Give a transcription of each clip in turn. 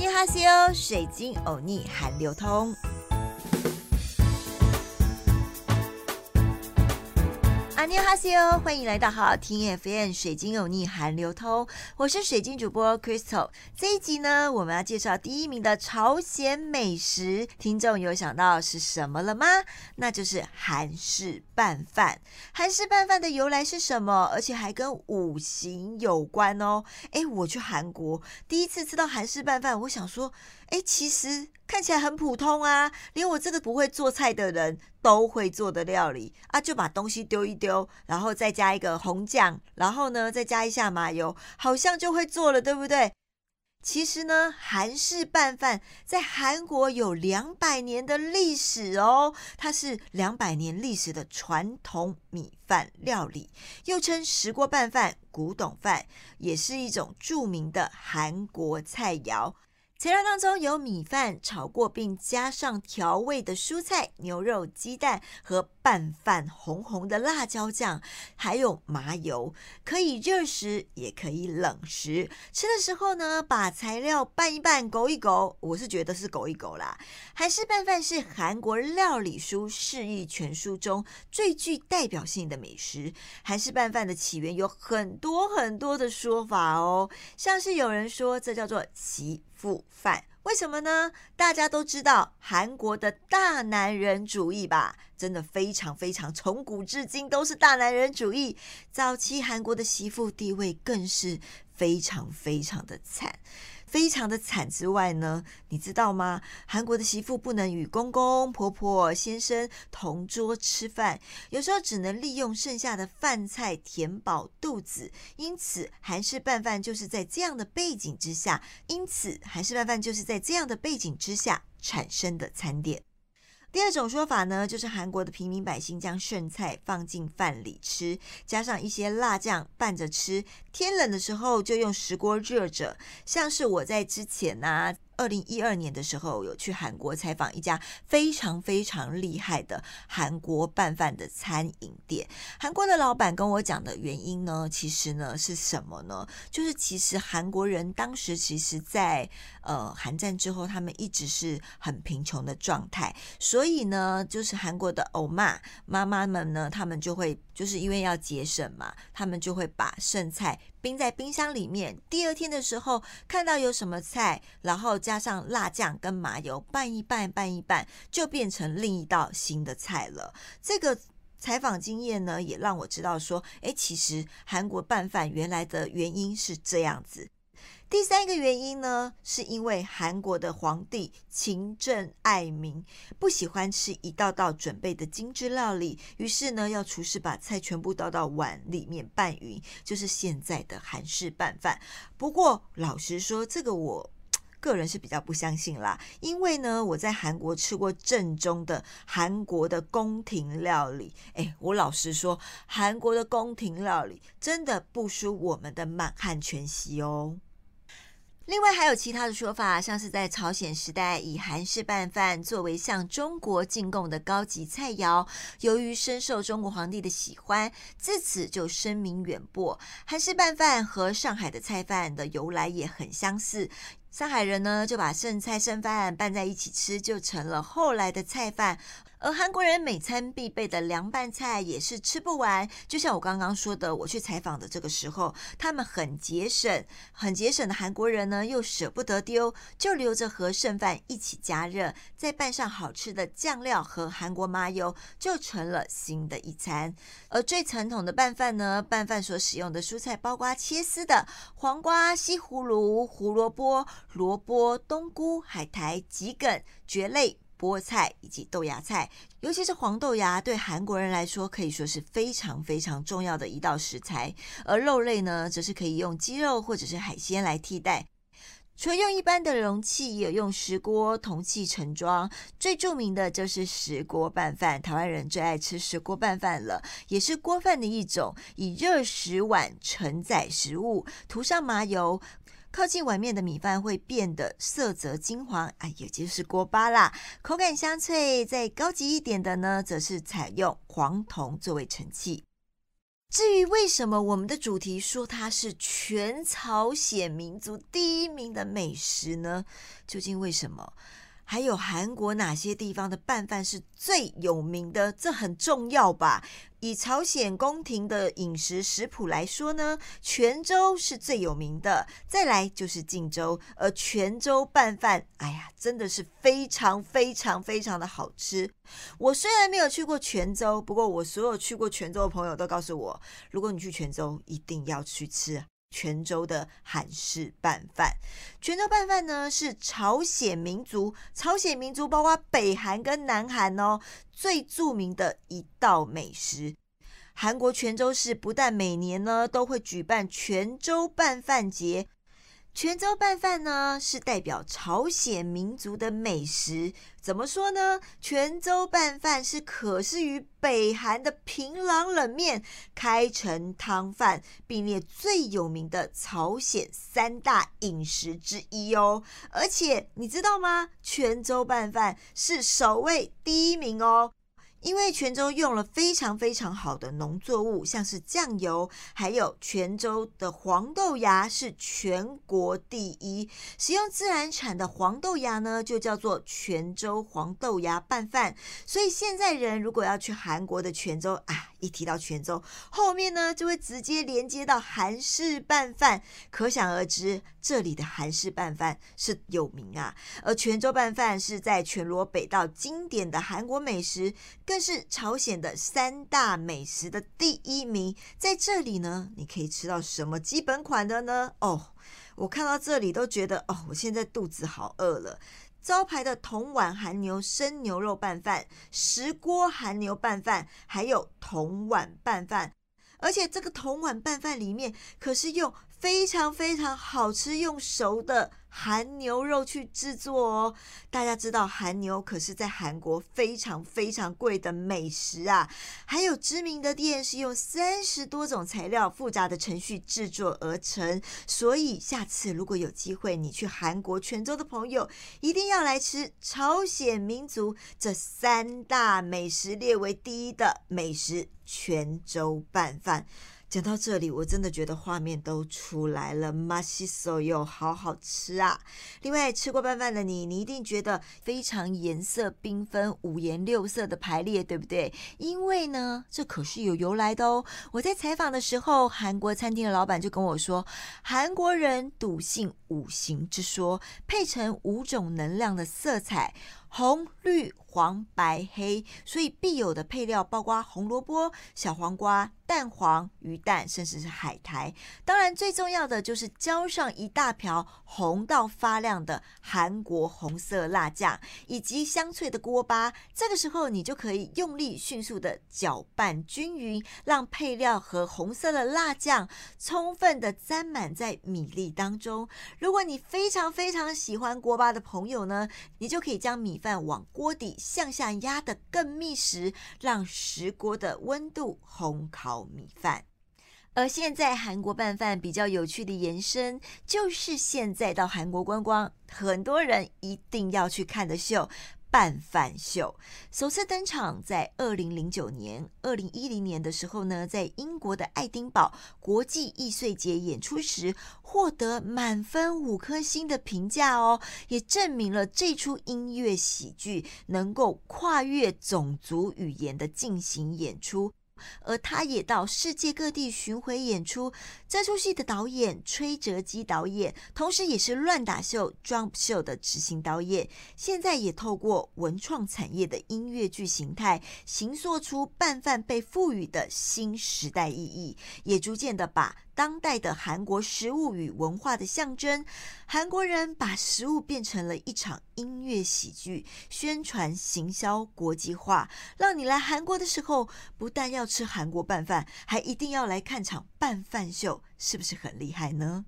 尼哈西欧，水晶欧尼韩流通。阿尼哈西欧，欢迎来到好好听 FM 水晶有逆韩流通，我是水晶主播 Crystal。这一集呢，我们要介绍第一名的朝鲜美食，听众有想到是什么了吗？那就是韩式拌饭。韩式拌饭的由来是什么？而且还跟五行有关哦。诶，我去韩国第一次吃到韩式拌饭，我想说，诶，其实。看起来很普通啊，连我这个不会做菜的人都会做的料理啊，就把东西丢一丢，然后再加一个红酱，然后呢再加一下麻油，好像就会做了，对不对？其实呢，韩式拌饭在韩国有两百年的历史哦，它是两百年历史的传统米饭料理，又称石锅拌饭、古董饭，也是一种著名的韩国菜肴。材料当中有米饭炒过，并加上调味的蔬菜、牛肉、鸡蛋和拌饭红红的辣椒酱，还有麻油，可以热食也可以冷食。吃的时候呢，把材料拌一拌，勾一勾，我是觉得是勾一勾啦。韩式拌饭是韩国料理书释义全书中最具代表性的美食。韩式拌饭的起源有很多很多的说法哦，像是有人说这叫做奇。复犯为什么呢？大家都知道韩国的大男人主义吧，真的非常非常，从古至今都是大男人主义。早期韩国的媳妇地位更是非常非常的惨。非常的惨之外呢，你知道吗？韩国的媳妇不能与公公婆婆、先生同桌吃饭，有时候只能利用剩下的饭菜填饱肚子。因此，韩式拌饭就是在这样的背景之下，因此韩式拌饭就是在这样的背景之下产生的餐点。第二种说法呢，就是韩国的平民百姓将剩菜放进饭里吃，加上一些辣酱拌着吃。天冷的时候就用石锅热着，像是我在之前呢。二零一二年的时候，有去韩国采访一家非常非常厉害的韩国拌饭的餐饮店。韩国的老板跟我讲的原因呢，其实呢是什么呢？就是其实韩国人当时其实，在呃韩战之后，他们一直是很贫穷的状态，所以呢，就是韩国的欧妈妈妈们呢，他们就会就是因为要节省嘛，他们就会把剩菜。冰在冰箱里面，第二天的时候看到有什么菜，然后加上辣酱跟麻油拌一拌，拌一拌，就变成另一道新的菜了。这个采访经验呢，也让我知道说，哎，其实韩国拌饭原来的原因是这样子。第三个原因呢，是因为韩国的皇帝勤政爱民，不喜欢吃一道道准备的精致料理，于是呢，要厨师把菜全部倒到碗里面拌匀，就是现在的韩式拌饭。不过老实说，这个我个人是比较不相信啦，因为呢，我在韩国吃过正宗的韩国的宫廷料理，哎，我老实说，韩国的宫廷料理真的不输我们的满汉全席哦。另外还有其他的说法，像是在朝鲜时代以韩式拌饭作为向中国进贡的高级菜肴，由于深受中国皇帝的喜欢，自此就声名远播。韩式拌饭和上海的菜饭的由来也很相似。上海人呢，就把剩菜剩饭拌在一起吃，就成了后来的菜饭。而韩国人每餐必备的凉拌菜也是吃不完。就像我刚刚说的，我去采访的这个时候，他们很节省，很节省的韩国人呢，又舍不得丢，就留着和剩饭一起加热，再拌上好吃的酱料和韩国麻油，就成了新的一餐。而最传统的拌饭呢，拌饭所使用的蔬菜包括切丝的黄瓜、西葫芦、胡萝卜。萝卜、冬菇、海苔、桔梗、蕨类、菠菜以及豆芽菜，尤其是黄豆芽，对韩国人来说可以说是非常非常重要的一道食材。而肉类呢，则是可以用鸡肉或者是海鲜来替代。除了用一般的容器，也有用石锅、铜器盛装。最著名的就是石锅拌饭，台湾人最爱吃石锅拌饭了，也是锅饭的一种。以热食碗承载食物，涂上麻油。靠近碗面的米饭会变得色泽金黄，啊，也就是锅巴啦，口感香脆。再高级一点的呢，则是采用黄铜作为盛器。至于为什么我们的主题说它是全朝鲜民族第一名的美食呢？究竟为什么？还有韩国哪些地方的拌饭是最有名的？这很重要吧？以朝鲜宫廷的饮食食谱来说呢，泉州是最有名的，再来就是晋州。而泉州拌饭，哎呀，真的是非常非常非常的好吃。我虽然没有去过泉州，不过我所有去过泉州的朋友都告诉我，如果你去泉州，一定要去吃。泉州的韩式拌饭，泉州拌饭呢是朝鲜民族，朝鲜民族包括北韩跟南韩哦，最著名的一道美食。韩国泉州市不但每年呢都会举办泉州拌饭节。泉州拌饭呢，是代表朝鲜民族的美食。怎么说呢？泉州拌饭是可视于北韩的平壤冷面、开城汤饭，并列最有名的朝鲜三大饮食之一哦。而且你知道吗？泉州拌饭是首位第一名哦。因为泉州用了非常非常好的农作物，像是酱油，还有泉州的黄豆芽是全国第一。使用自然产的黄豆芽呢，就叫做泉州黄豆芽拌饭。所以现在人如果要去韩国的泉州啊，一提到泉州，后面呢就会直接连接到韩式拌饭，可想而知这里的韩式拌饭是有名啊。而泉州拌饭是在全罗北道经典的韩国美食。更是朝鲜的三大美食的第一名，在这里呢，你可以吃到什么基本款的呢？哦，我看到这里都觉得，哦，我现在肚子好饿了。招牌的铜碗韩牛生牛肉拌饭、石锅韩牛拌饭，还有铜碗拌饭，而且这个铜碗拌饭里面可是用非常非常好吃、用熟的。韩牛肉去制作哦，大家知道韩牛可是在韩国非常非常贵的美食啊。还有知名的店是用三十多种材料、复杂的程序制作而成，所以下次如果有机会你去韩国泉州的朋友，一定要来吃朝鲜民族这三大美食列为第一的美食——泉州拌饭。讲到这里，我真的觉得画面都出来了，马西手又好好吃啊！另外，吃过拌饭的你，你一定觉得非常颜色缤纷、五颜六色的排列，对不对？因为呢，这可是有由来的哦。我在采访的时候，韩国餐厅的老板就跟我说，韩国人笃信五行之说，配成五种能量的色彩。红、绿、黄、白、黑，所以必有的配料包括红萝卜、小黄瓜、蛋黄、鱼蛋，甚至是海苔。当然，最重要的就是浇上一大瓢红到发亮的韩国红色辣酱，以及香脆的锅巴。这个时候，你就可以用力迅速的搅拌均匀，让配料和红色的辣酱充分的沾满在米粒当中。如果你非常非常喜欢锅巴的朋友呢，你就可以将米。饭往锅底向下压的更密实，让石锅的温度烘烤米饭。而现在韩国拌饭比较有趣的延伸，就是现在到韩国观光，很多人一定要去看的秀。半饭秀首次登场在二零零九年、二零一零年的时候呢，在英国的爱丁堡国际易碎节演出时，获得满分五颗星的评价哦，也证明了这出音乐喜剧能够跨越种族语言的进行演出。而他也到世界各地巡回演出。这出戏的导演崔哲基导演，同时也是乱打秀、Jump 秀的执行导演。现在也透过文创产业的音乐剧形态，形塑出拌饭被赋予的新时代意义，也逐渐的把。当代的韩国食物与文化的象征，韩国人把食物变成了一场音乐喜剧，宣传行销国际化，让你来韩国的时候，不但要吃韩国拌饭，还一定要来看场拌饭秀，是不是很厉害呢？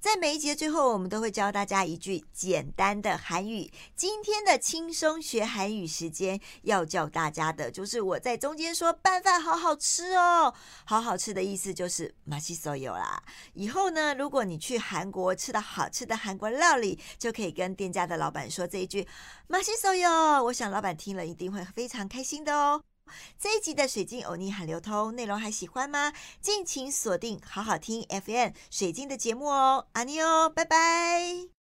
在每一集的最后，我们都会教大家一句简单的韩语。今天的轻松学韩语时间要教大家的就是我在中间说拌饭好好吃哦，好好吃的意思就是马西所有啦。以后呢，如果你去韩国吃到好吃的韩国料理，就可以跟店家的老板说这一句马西所有。我想老板听了一定会非常开心的哦。这一集的水晶欧尼很流通内容还喜欢吗？敬请锁定好好听 FM 水晶的节目哦，阿尼哦，拜拜。